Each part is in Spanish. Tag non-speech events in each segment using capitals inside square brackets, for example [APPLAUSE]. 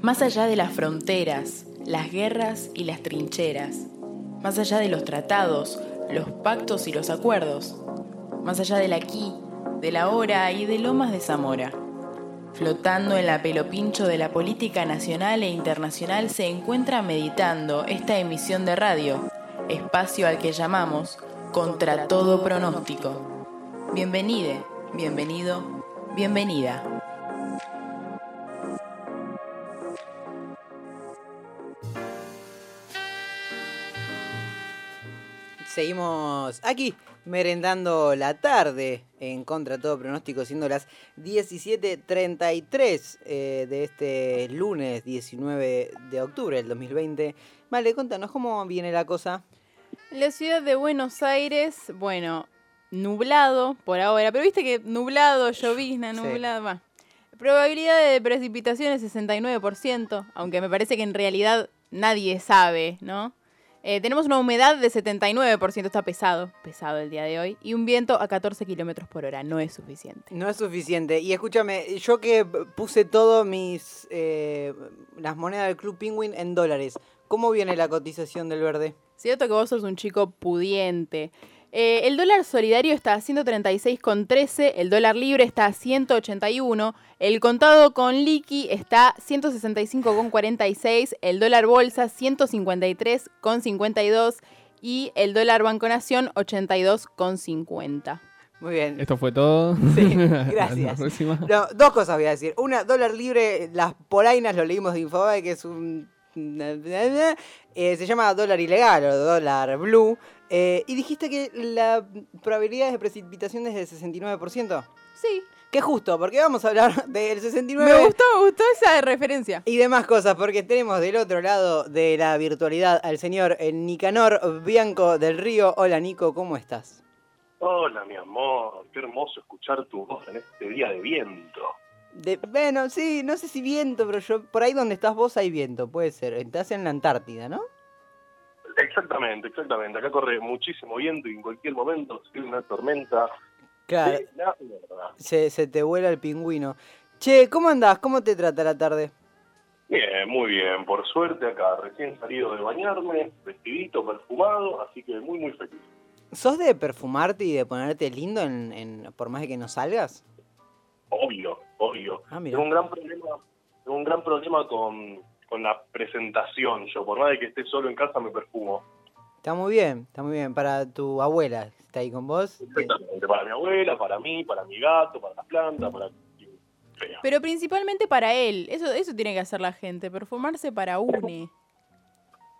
Más allá de las fronteras, las guerras y las trincheras, más allá de los tratados, los pactos y los acuerdos, más allá del aquí, de la hora y de Lomas de Zamora. Flotando en la pelopincho de la política nacional e internacional se encuentra meditando esta emisión de radio, espacio al que llamamos Contra todo pronóstico. Bienvenide, bienvenido, bienvenida. Seguimos aquí merendando la tarde en contra de todo pronóstico, siendo las 17.33 eh, de este lunes 19 de octubre del 2020. Vale, contanos cómo viene la cosa. La ciudad de Buenos Aires, bueno, nublado por ahora, pero viste que nublado, llovizna, nublado, va. Probabilidad de precipitación 69%, aunque me parece que en realidad nadie sabe, ¿no? Eh, tenemos una humedad de 79%, está pesado, pesado el día de hoy, y un viento a 14 kilómetros por hora, no es suficiente. No es suficiente. Y escúchame, yo que puse todo mis. Eh, las monedas del Club Penguin en dólares, ¿cómo viene la cotización del verde? Cierto que vos sos un chico pudiente. Eh, el dólar solidario está a 136,13, el dólar libre está a 181, el contado con liqui está a 165,46, el dólar bolsa 153,52 y el dólar Banco Nación 82,50. Muy bien. Esto fue todo. Sí, [LAUGHS] gracias. dos cosas voy a decir. Una, dólar libre, las polainas lo leímos de Infobae, que es un... Eh, se llama dólar ilegal o dólar blue. Eh, y dijiste que la probabilidad de precipitación es del 69%. Sí. Qué justo, porque vamos a hablar [LAUGHS] del 69. Me gustó, me gustó esa referencia. Y demás cosas, porque tenemos del otro lado de la virtualidad al señor Nicanor Bianco del Río. Hola Nico, ¿cómo estás? Hola mi amor, qué hermoso escuchar tu voz en este día de viento. De, bueno, sí, no sé si viento, pero yo por ahí donde estás vos hay viento, puede ser. Estás en la Antártida, ¿no? Exactamente, exactamente. Acá corre muchísimo viento y en cualquier momento se una tormenta. Claro. Se, se te vuela el pingüino. Che, ¿cómo andás? ¿Cómo te trata la tarde? Bien, muy bien. Por suerte acá, recién salido de bañarme, vestidito, perfumado, así que muy, muy feliz. ¿Sos de perfumarte y de ponerte lindo en, por más de que no salgas? Obvio, obvio. Ah, tengo un gran problema, tengo un gran problema con con la presentación. Yo, por más de que esté solo en casa, me perfumo. Está muy bien, está muy bien. Para tu abuela, ¿está ahí con vos? Exactamente, para mi abuela, para mí, para mi gato, para las plantas, para... Pero principalmente para él. Eso, eso tiene que hacer la gente, perfumarse para une.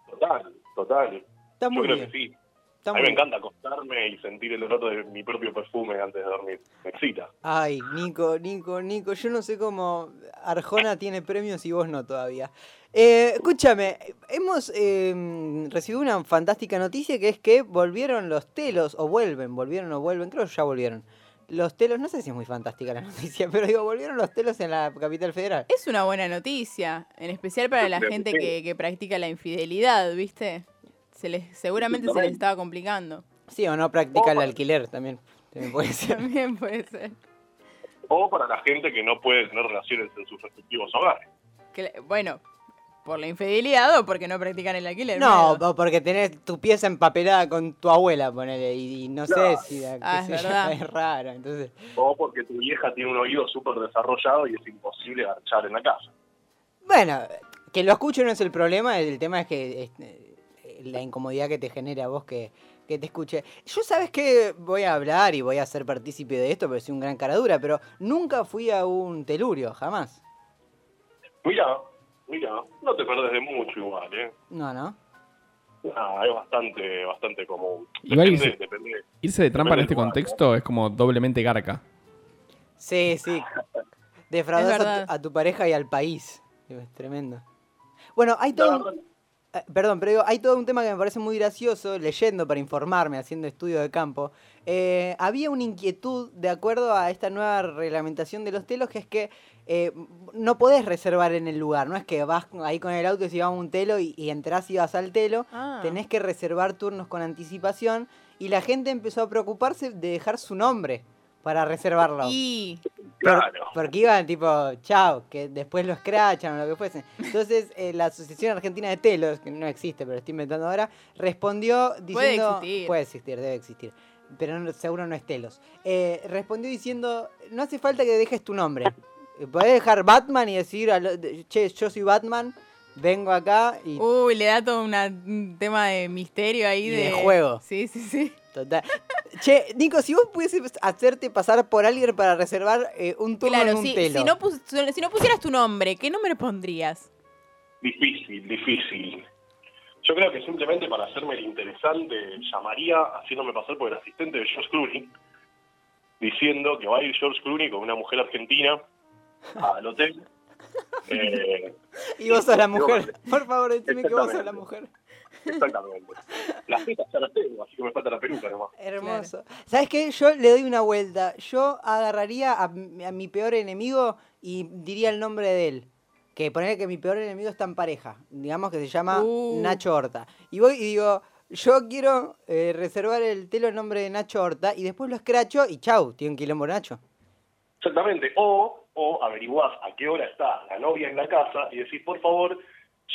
Total, total. Está muy Yo creo que sí a mí me encanta acostarme y sentir el olor de mi propio perfume antes de dormir. Me excita. Ay, Nico, Nico, Nico, yo no sé cómo Arjona tiene premios y vos no todavía. Eh, escúchame, hemos em, recibido una fantástica noticia que es que volvieron los telos, o vuelven, volvieron o vuelven, creo que ya volvieron. Los telos, no sé si es muy fantástica la [LAUGHS] noticia, pero digo, volvieron los telos en la capital federal. Es una buena noticia, en especial para la gente que, que practica la infidelidad, ¿viste? Se seguramente se les estaba complicando. Sí, o no practica el alquiler también. También puede ser. también puede ser. O para la gente que no puede tener relaciones en sus respectivos hogares. bueno, por la infidelidad o porque no practican el alquiler. No, o porque tenés tu pieza empapelada con tu abuela, ponele, y, no sé si ah, es, raro. Entonces... O porque tu vieja tiene un oído súper desarrollado y es imposible garchar en la casa. Bueno, que lo escuche no es el problema, el tema es que este, la incomodidad que te genera a vos que, te escuche. Yo sabes que voy a hablar y voy a ser partícipe de esto, pero soy un gran caradura, pero nunca fui a un telurio, jamás. Mira, mira, no te perdés de mucho igual, ¿eh? No, ¿no? Ah, es bastante, bastante común. irse, de trampa en este contexto es como doblemente garca. Sí, sí. Defraudar a, tu pareja y al país. Es tremendo. Bueno, hay todo... perdón, pero digo, hay todo un tema que me parece muy gracioso, leyendo para informarme, haciendo estudio de campo. Eh, había una inquietud de acuerdo a esta nueva reglamentación de los telos, que es que eh, no podés reservar en el lugar, no es que vas ahí con el auto y si vas a un telo y, y entrás y vas al telo, ah. tenés que reservar turnos con anticipación y la gente empezó a preocuparse de dejar su nombre para reservarlo. Y... Claro. Porque iban tipo, chao, que después lo escrachan o lo que fuese. Entonces, eh, la Asociación Argentina de Telos, que no existe, pero estoy inventando ahora, respondió diciendo... Puede existir. Puede existir, debe existir. Pero seguro no es Telos. Eh, respondió diciendo, no hace falta que dejes tu nombre. Podés dejar Batman y decir, che, yo soy Batman, vengo acá y... Uy, le da todo un tema de misterio ahí. de... de juego. Sí, sí, sí. Total. Che, Nico, si vos pudieses hacerte pasar por alguien para reservar eh, un turno en un si, telo. Si no, si no pusieras tu nombre, ¿qué nombre pondrías? Difícil, difícil. Yo creo que simplemente para hacerme el interesante llamaría haciéndome pasar por el asistente de George Clooney, diciendo que va a ir George Clooney con una mujer argentina al hotel. Eh, [LAUGHS] y vos sos la mujer. [LAUGHS] Por favor, decime que vos sos la mujer. Exactamente. Las tetas ya las tengo, así que me falta la peluca nomás. Hermoso. ¿Sabes qué? Yo le doy una vuelta. Yo agarraría a, mi peor enemigo y diría el nombre de él. Que poner que mi peor enemigo está en pareja. Digamos que se llama uh. Nacho Horta. Y voy y digo, yo quiero eh, reservar el telo en nombre de Nacho Horta y después lo escracho y chau, tiene un quilombo Nacho. Exactamente. O, o averiguás a qué hora está la novia en la casa y decís, por favor,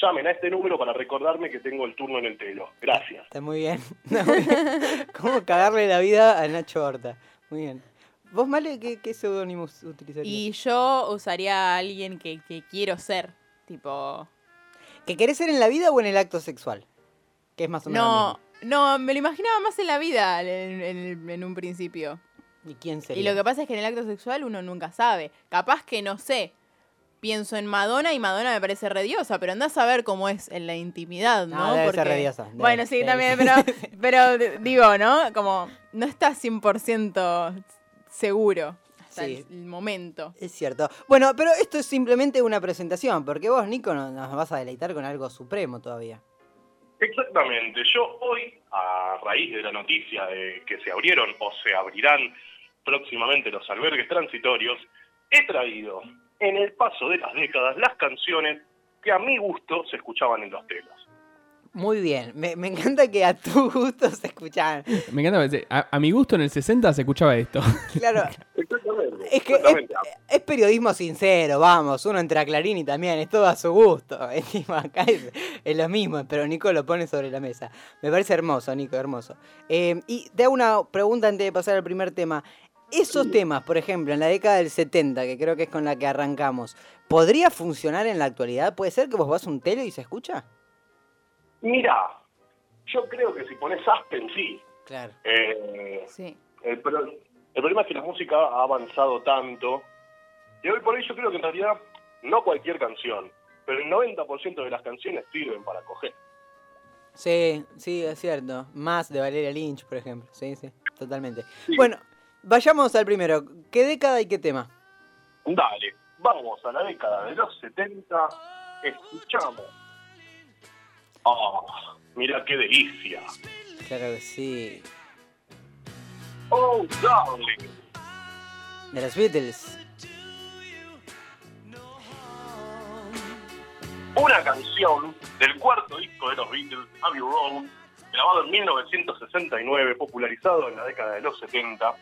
llamen a este número para recordarme que tengo el turno en el telo. Gracias. Está muy bien. [LAUGHS] ¿Cómo cagarle la vida a Nacho Horta? Muy bien. ¿Vos, Male, qué, qué seudónimo utilizarías? Y yo usaría a alguien que, quiero ser, tipo... ¿Que querés ser en la vida o en el acto sexual? Que es más o menos No, no, me lo imaginaba más en la vida en, un principio. ¿Y quién sería? Y lo que pasa es que en el acto sexual uno nunca sabe. Capaz que no sé, pienso en Madonna y Madonna me parece rediosa, pero andás a ver cómo es en la intimidad, ¿no? Ah, debe ser rediosa. bueno, sí, también, pero, [LAUGHS] pero digo, ¿no? Como no estás 100% seguro hasta el, momento. Es cierto. Bueno, pero esto es simplemente una presentación, porque vos, Nico, nos vas a deleitar con algo supremo todavía. Exactamente. Yo hoy, a raíz de la noticia de que se abrieron o se abrirán próximamente los albergues transitorios, he traído en el paso de las décadas las canciones que a mi gusto se escuchaban en los telos. Muy bien, me, encanta que a tu [LAUGHS] gusto se escuchaban. Me encanta, a, a mi gusto en el 60 se escuchaba esto. [LAUGHS] Claro. Es que es, periodismo sincero, vamos, uno entra a Clarín y también, es todo a su gusto. [LAUGHS] acá es, lo mismo, pero Nico lo pone sobre la mesa. Me parece hermoso, Nico, hermoso. Eh, y te hago una pregunta antes de pasar al primer tema esos temas, por ejemplo, en la década del 70, que creo que es con la que arrancamos, ¿podría funcionar en la actualidad? ¿Puede ser que vos vas a un tele y se escucha? Mira, yo creo que si pones Aspen, sí. Claro. Eh, sí. El, problema es que la música ha avanzado tanto, y hoy por hoy yo creo que en realidad no cualquier canción, pero el 90% de las canciones sirven para coger. Sí, sí, es cierto. Más de Valeria Lynch, por ejemplo. Sí, sí, totalmente. Bueno, Vayamos al primero. ¿Qué década y qué tema? Dale, vamos a la década de los 70. Escuchamos. ¡Ah! mira qué delicia. Claro que sí. Oh, darling. De los Beatles. Una canción del cuarto disco de los Beatles, Abbey Road, grabado en 1969, popularizado en la década de los 70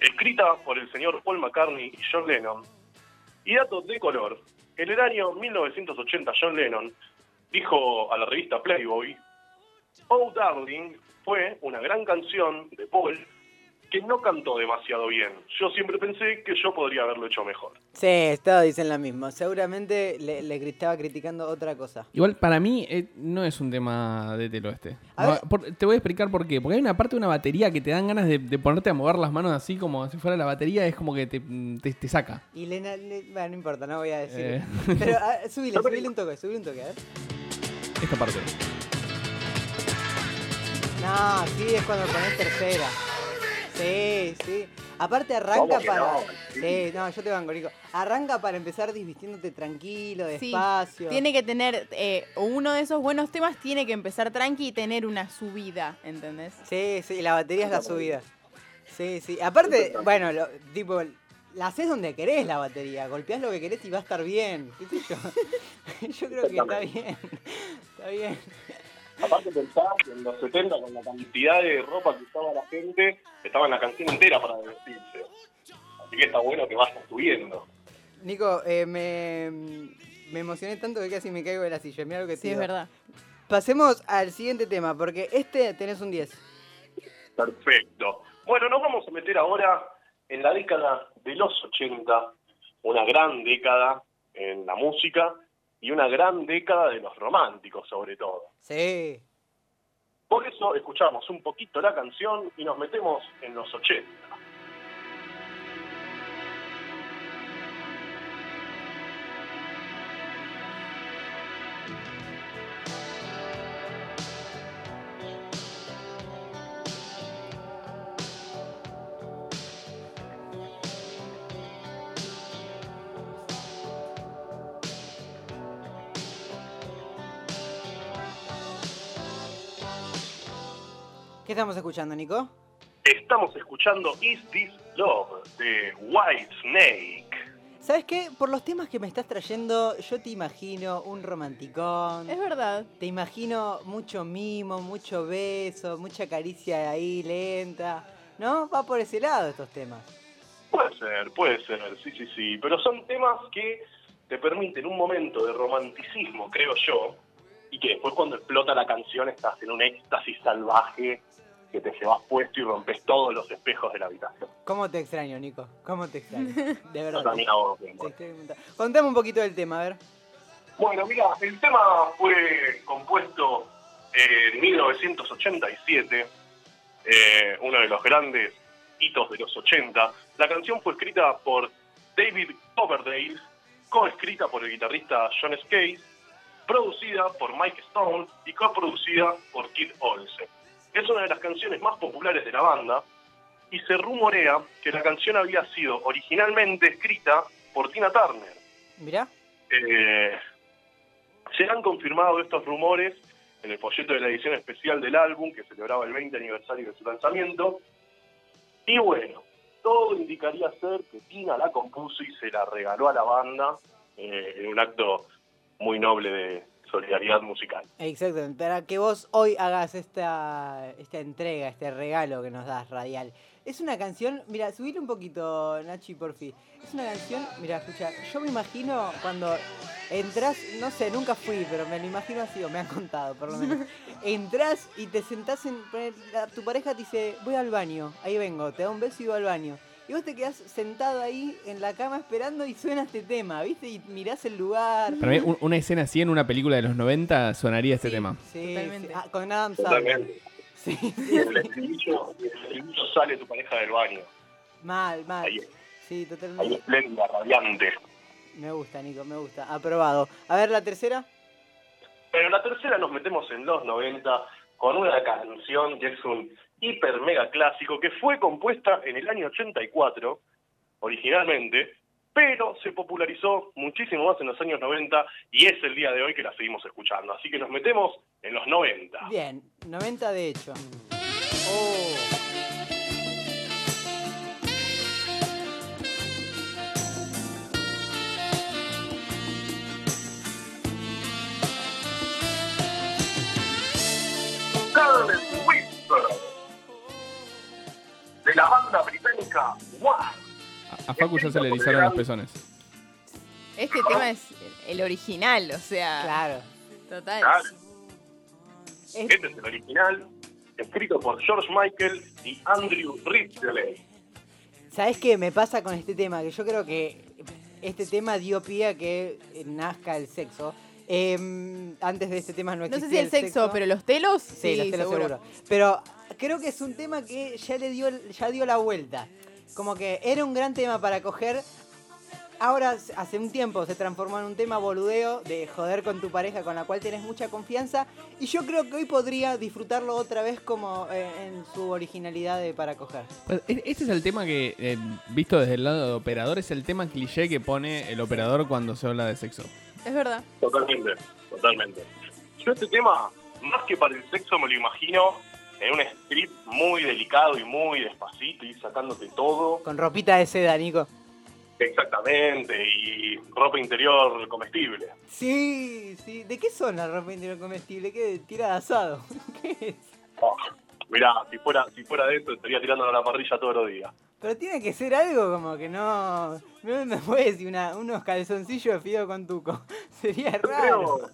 escrita por el señor Paul McCartney y John Lennon. Y datos de color, en el año 1980 John Lennon dijo a la revista Playboy, Oh Darling fue una gran canción de Paul que no cantó demasiado bien. Yo siempre pensé que yo podría haberlo hecho mejor. Sí, todos dicen lo mismo. Seguramente le, estaba criticando otra cosa. Igual, para mí, eh, no es un tema de telo este. te voy a explicar por qué. Porque hay una parte de una batería que te dan ganas de, ponerte a mover las manos así como si fuera la batería, es como que te, te, saca. Y Lena, bueno, no importa, no voy a decir. Eh. Pero subile, subile un toque, subile un toque, a ver. Esta parte. No, sí, es cuando pones tercera. Sí, sí. Aparte arranca para. Sí, no, yo te banco, Nico. Arranca para empezar disvistiéndote tranquilo, despacio. tiene que tener. Eh, uno de esos buenos temas tiene que empezar tranqui y tener una subida, ¿entendés? Sí, sí, la batería es la subida. Sí, sí. Aparte, bueno, lo, tipo, la haces donde querés la batería. Golpeás lo que querés y va a estar bien. ¿Qué sé yo? [LAUGHS] yo creo que [LAUGHS] está bien. Está bien. Aparte pensaba que en los 70 con la cantidad de ropa que usaba la gente, estaba en la canción entera para vestirse. Así que está bueno que vaya subiendo. Nico, eh, me, me emocioné tanto que casi me caigo de la silla. Mira lo que Sí, es verdad. Pasemos al siguiente tema, porque este tenés un 10. Perfecto. Bueno, nos vamos a meter ahora en la década de los 80, una gran década en la música y una gran década de los románticos sobre todo. Sí. Por eso escuchamos un poquito la canción y nos metemos en los 80. ¿Qué estamos escuchando, Nico? Estamos escuchando Is This Love de White Snake. ¿Sabes qué? Por los temas que me estás trayendo, yo te imagino un romanticón. Es verdad. Te imagino mucho mimo, mucho beso, mucha caricia ahí lenta. ¿No? Va por ese lado estos temas. Puede ser, puede ser, sí, sí, sí. Pero son temas que te permiten un momento de romanticismo, creo yo, y que después cuando explota la canción estás en un éxtasis salvaje que te llevas puesto y rompes todos los espejos de la habitación. ¿Cómo te extraño, Nico? ¿Cómo te extraño? [LAUGHS] De verdad. también Contame un poquito del tema, a ver. Bueno, mira, el tema fue compuesto en 1987, eh, uno de los grandes hitos de los 80. La canción fue escrita por David Coverdale, coescrita por el guitarrista John Scase, producida por Mike Stone y coproducida por Kid Olsen. Es una de las canciones más populares de la banda y se rumorea que la canción había sido originalmente escrita por Tina Turner. Mira. Eh, se han confirmado estos rumores en el folleto de la edición especial del álbum que celebraba el 20 aniversario de su lanzamiento. Y bueno, todo indicaría ser que Tina la compuso y se la regaló a la banda eh, en un acto muy noble de, solidaridad musical. Exactamente, para que vos hoy hagas esta, esta entrega, este regalo que nos das radial. Es una canción, mira, subile un poquito, Nachi, por fin. Es una canción, mira, escucha, yo me imagino cuando entras, no sé, nunca fui, pero me lo imagino así, o me han contado por lo menos. [LAUGHS] entras y te sentás en. Tu pareja te dice, voy al baño, ahí vengo, te da un beso y voy al baño. Y vos te quedás sentado ahí en la cama esperando y suena este tema, ¿viste? Y mirás el lugar. Para mí, una escena así en una película de los 90 sonaría este tema. Sí, Totalmente. Ah, con Adam Sandler. Sí. Y el estribillo, sale tu pareja del baño. Mal, mal. sí, totalmente. Ahí espléndida, radiante. Me gusta, Nico, me gusta. Aprobado. A ver, la tercera. Pero la tercera nos metemos en los 90 con una canción que es un hiper mega clásico que fue compuesta en el año 84 originalmente, pero se popularizó muchísimo más en los años 90 y es el día de hoy que la seguimos escuchando. Así que nos metemos en los 90. Bien, 90 de hecho. Oh. La banda británica A, Facu ya se le erizaron los pezones. Este tema es el original, o sea. Claro. Total. Este es el original, escrito por George Michael y Andrew Ridgely. ¿Sabes qué me pasa con este tema? Que yo creo que este tema dio pie a que nazca el sexo. Em, antes de este tema no existía No sé si el, sexo, pero los telos, sí, los telos seguro. Pero creo que es un tema que ya le dio, ya dio la vuelta. Como que era un gran tema para coger. Ahora, hace un tiempo, se transformó en un tema boludeo de joder con tu pareja con la cual tienes mucha confianza. Y yo creo que hoy podría disfrutarlo otra vez como eh, en su originalidad de para coger. Pues, este es el tema que, eh, visto desde el lado de operador, es el tema cliché que pone el operador cuando se habla de sexo. Es verdad. Totalmente, totalmente. Yo este tema, más que para el sexo, me lo imagino en un strip muy delicado y muy despacito y sacándote todo. Con ropita de seda, Nico. Exactamente, y ropa interior comestible. Sí, sí. ¿De qué son la ropa interior comestible? ¿Qué? ¿Tira de asado? [LAUGHS] ¿Qué es? Oh, mirá, si fuera, si fuera de esto estaría tirando a la parrilla todos los días. Pero tiene que ser algo como que no... No me puedes decir una, unos calzoncillos de fideo con tuco. [LAUGHS] Sería raro.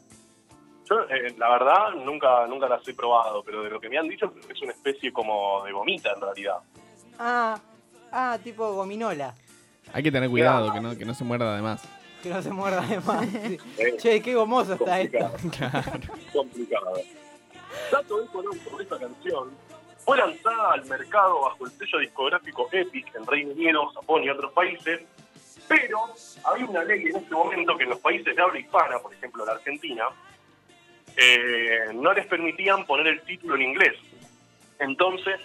Yo, eh, la verdad, nunca, nunca las he probado, pero de lo que me han dicho es una especie como de gomita en realidad. Ah, ah, tipo gominola. Hay que tener cuidado, que no, que no se muerda además. Que no se muerda además. [LAUGHS] che, qué gomoso está esto. [LAUGHS] Claro. Complicado. Dato de esta canción fue lanzada al mercado bajo el sello discográfico Epic en Reino Unido, Japón y otros países, pero hay una ley en este momento que en los países de habla hispana, por ejemplo la Argentina, eh, no les permitían poner el título en inglés. Entonces,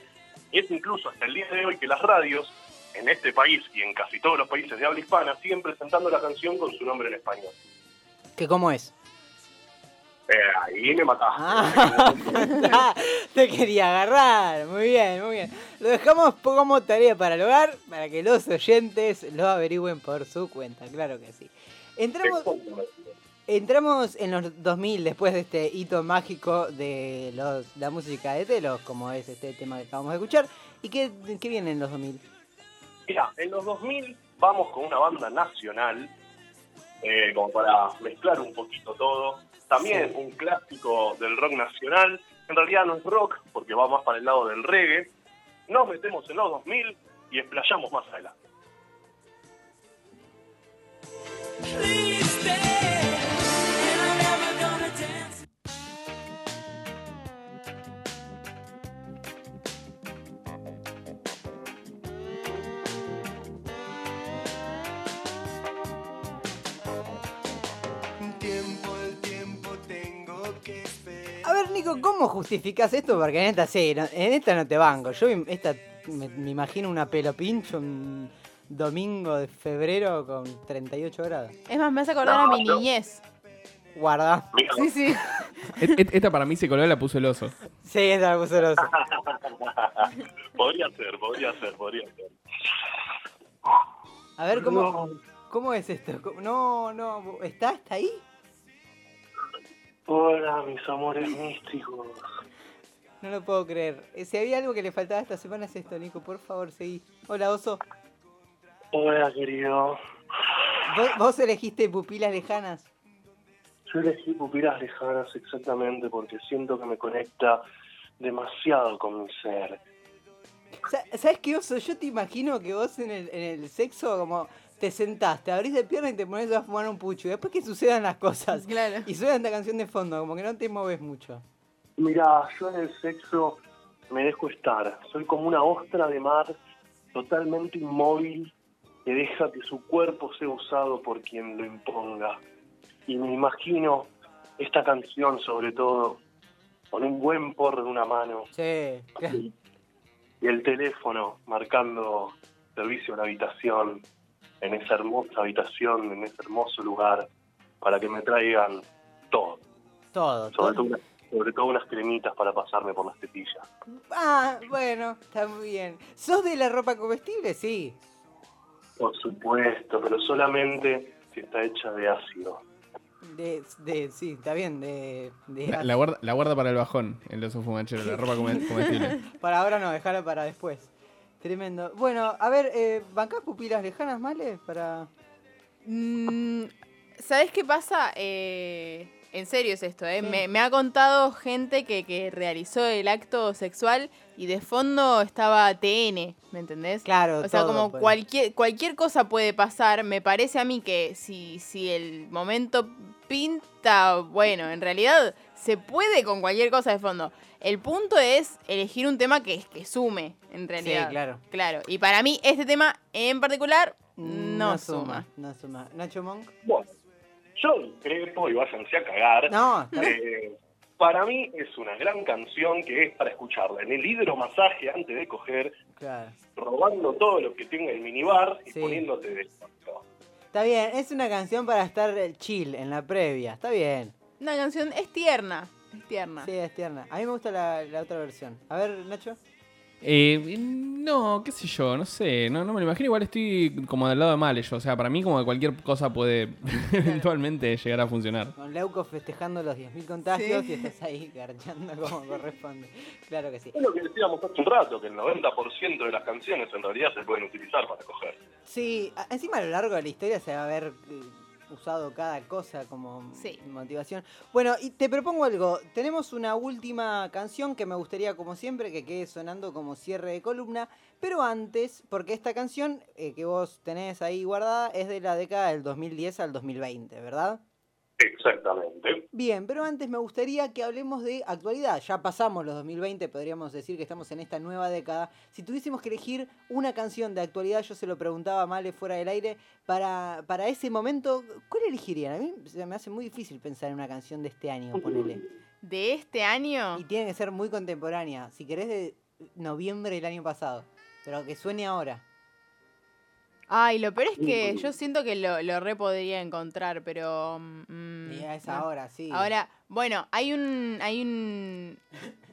es incluso hasta el día de hoy que las radios en este país y en casi todos los países de habla hispana siguen presentando la canción con su nombre en español. ¿Qué cómo es? Eh, ahí me mataste. Ah, [LAUGHS] te quería agarrar. Muy bien, muy bien. Lo dejamos como tarea para el hogar, para que los oyentes lo averigüen por su cuenta. Claro que sí. Entramos, entramos en los 2000 después de este hito mágico de los, la música de Telos, como es este tema que acabamos de escuchar. ¿Y qué, qué viene en los 2000? Mira, en los 2000 vamos con una banda nacional, eh, como para mezclar un poquito todo. También un clásico del rock nacional. En realidad no es rock, porque va más para el lado del reggae. Nos metemos en los 2000 y explayamos más adelante. ¿Cómo justificas esto? Porque en esta sí, en esta no te banco. Yo esta me, imagino una pelo pincho un domingo de febrero con 38 grados. Es más, me hace acordar a mi niñez. Guarda. Sí, sí. Esta para mí se coló y la puso el oso. Sí, esta la puso el oso. [LAUGHS] podría ser, podría ser, podría ser. A ver, ¿cómo, ¿cómo es esto? No, no, ¿está? ¿Está ahí? Hola, mis amores místicos. No lo puedo creer. Eh, si había algo que le faltaba esta semana es esto, Nico. Por favor, seguí. Hola, Oso. Hola, querido. ¿Vos, elegiste pupilas lejanas? Yo elegí pupilas lejanas exactamente porque siento que me conecta demasiado con mi ser. ¿Sabes qué, Oso? Yo te imagino que vos en el, en el sexo como te sentás, te abrís de pierna y te pones a fumar un pucho. Y después que sucedan las cosas. Claro. Y suena esta canción de fondo, como que no te mueves mucho. Mira, yo en el sexo me dejo estar. Soy como una ostra de mar totalmente inmóvil que deja que su cuerpo sea usado por quien lo imponga. Y me imagino esta canción sobre todo con un buen porro de una mano. Sí. Y el teléfono marcando servicio a la habitación en esa hermosa habitación, en ese hermoso lugar, para que me traigan todo. Todo, sobre todo. sobre todo unas cremitas para pasarme por las tetillas. Ah, bueno, está muy bien. ¿Sos de la ropa comestible? Sí. Por supuesto, pero solamente si está hecha de ácido. De, de, sí, está bien, de, la, guarda, la guarda para el bajón, el oso fumachero, la [LAUGHS] ropa comestible. para ahora no, dejarla para después. Tremendo. Bueno, a ver, eh, ¿bancás pupilas lejanas, Male? Para. Mm, ¿Sabes qué pasa? Eh, en serio es esto, ¿eh? Me, ha contado gente que, realizó el acto sexual y de fondo estaba TN, ¿me entendés? Claro, O sea, como cualquier, cualquier cosa puede pasar. Me parece a mí que si, si el momento pinta, bueno, en realidad se puede con cualquier cosa de fondo. El punto es elegir un tema que, que sume, en realidad. Sí, claro. Claro. Y para mí, este tema en particular no, suma. No suma. Nacho Monk. Bueno, yo discrepo y váyanse a cagar. No, eh, para mí es una gran canción que es para escucharla en el hidromasaje antes de coger, claro. robando todo lo que tenga el minibar y poniéndote de Está bien, es una canción para estar chill en la previa, está bien. Una canción es tierna. Es tierna. Sí, es tierna. A mí me gusta la, otra versión. A ver, Nacho. Eh, no, qué sé yo, no sé, no, no me lo imagino. Igual estoy como del lado de mal yo. O sea, para mí como que cualquier cosa puede [LAUGHS] eventualmente llegar a funcionar. Con Leuco festejando los 10.000 contagios y estás ahí garchando como corresponde. Claro que sí. Es lo que decíamos hace un rato, que el 90% de las canciones en realidad se pueden utilizar para coger. Sí, encima a lo largo de la historia se va a ver eh, usado cada cosa como motivación. Bueno, y te propongo algo. Tenemos una última canción que me gustaría, como siempre, que quede sonando como cierre de columna. Pero antes, porque esta canción eh, que vos tenés ahí guardada es de la década del 2010 al 2020, ¿verdad? Exactamente. Bien, pero antes me gustaría que hablemos de actualidad. Ya pasamos los 2020, podríamos decir que estamos en esta nueva década. Si tuviésemos que elegir una canción de actualidad, yo se lo preguntaba a Male fuera del aire, para, para ese momento, ¿cuál elegirían? A mí se me hace muy difícil pensar en una canción de este año, ponele. ¿De este año? Y tiene que ser muy contemporánea. Si querés de noviembre del año pasado, pero que suene ahora. Ay, lo peor es que yo siento que lo, lo re podría encontrar, pero. Mm, es ahora, sí. Ahora, bueno, hay un. hay un.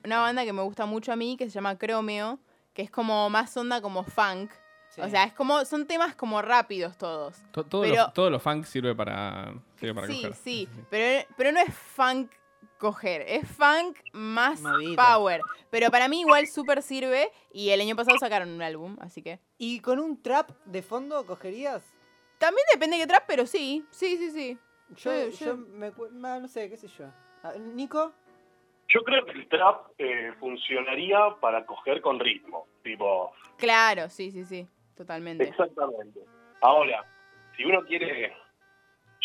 una banda que me gusta mucho a mí que se llama Chromeo, que es como más onda como funk. O sea, es como. son temas como rápidos todos. todo, lo, funk sirve para. Sirve para sí, sí, pero, pero no es funk coger. Es funk más power. Pero para mí igual súper sirve. Y el año pasado sacaron un álbum, así que. ¿Y con un trap de fondo cogerías? También depende de qué trap, pero sí. Sí, sí, sí. Yo, yo, me, no sé, qué sé yo. Ah, ¿Nico? Yo creo que el trap eh, funcionaría para coger con ritmo. Tipo. Claro, sí, sí, sí. Totalmente. Exactamente. Ahora, si uno quiere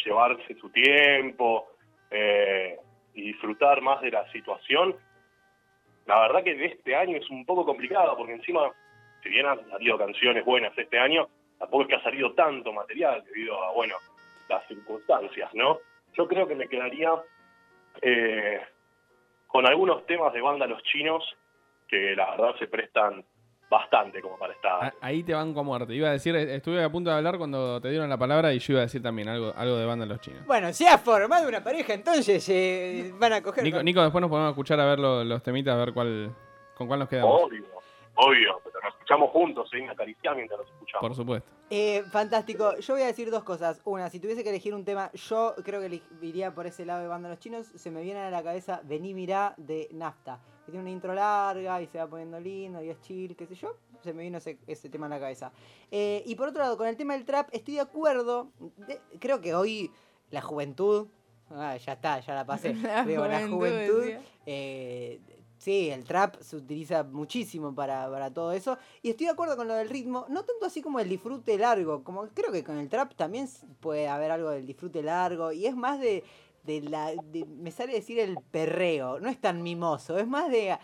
llevarse su tiempo, eh, y disfrutar más de la situación, la verdad que de este año es un poco complicado, porque encima, si bien han salido canciones buenas este año, tampoco es que ha salido tanto material debido a, bueno, las circunstancias, ¿no? Yo creo que me quedaría eh, con algunos temas de banda los chinos que la verdad se prestan bastante como para estar. Ahí te van a muerte. Iba a decir, estuve a punto de hablar cuando te dieron la palabra y yo iba a decir también algo, algo de banda los chinos. Bueno, si has formado una pareja, entonces eh, van a coger. Nico, después nos podemos escuchar a ver los temitas, a ver cuál, con cuál nos quedamos. Obvio, obvio, pero nos escuchamos juntos, ¿eh? acariciamos mientras nos escuchamos. Por supuesto. Eh, fantástico. Yo voy a decir dos cosas. Una, si tuviese que elegir un tema, yo creo que iría por ese lado de banda los chinos. Se me viene a la cabeza Vení Mirá de Nafta. Que tiene una intro larga y se va poniendo lindo y es chill, qué sé yo se me vino ese, tema en la cabeza. Eh, y por otro lado, con el tema del trap, estoy de acuerdo. creo que hoy la juventud. Ah, ya está, ya la pasé. [LAUGHS] la la juventud. Eh, sí, el trap se utiliza muchísimo para, todo eso. Y estoy de acuerdo con lo del ritmo. No tanto así como el disfrute largo. Como creo que con el trap también puede haber algo del disfrute largo. Y es más de. De la. me sale decir el perreo. No es tan mimoso. Es más de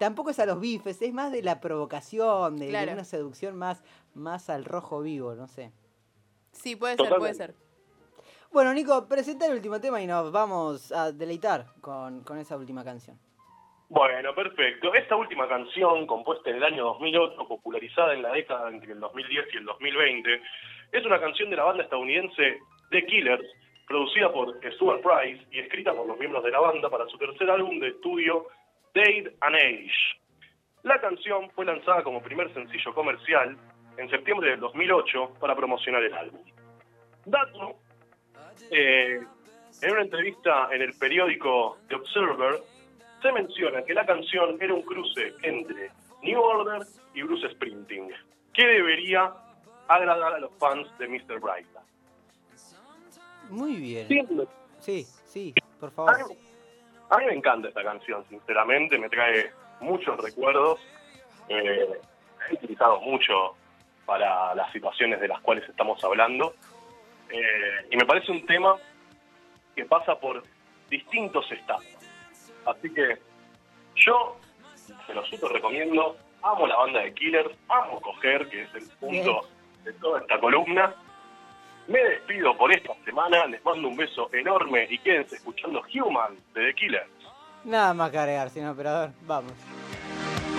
tampoco es a los bifes, es más de la provocación, de, una seducción más, más al rojo vivo, no sé. Sí, puede ser, puede ser. Bueno, Nico, presenta el último tema y nos vamos a deleitar con, con esa última canción. Bueno, perfecto. Esta última canción, compuesta en el año 2008, popularizada en la década entre el 2010 y el 2020, es una canción de la banda estadounidense The Killers, producida por Stuart Price y escrita por los miembros de la banda para su tercer álbum de estudio Date and Age. La canción fue lanzada como primer sencillo comercial en septiembre del 2008 para promocionar el álbum. Dato, eh, en una entrevista en el periódico The Observer, se menciona que la canción era un cruce entre New Order y Bruce Sprinting, que debería agradar a los fans de Mr. Bright. Muy bien. Sí, sí, por favor. A mí me encanta esta canción, sinceramente, me trae muchos recuerdos. Eh, he utilizado mucho para las situaciones de las cuales estamos hablando. Eh, y me parece un tema que pasa por distintos estados. Así que yo se lo súper recomiendo. Amo la banda de Killers, amo coger, que es el punto de toda esta columna. Me despido por esta semana, les mando un beso enorme y quédense escuchando Human de The Killers. Nada más que señor operador. Vamos.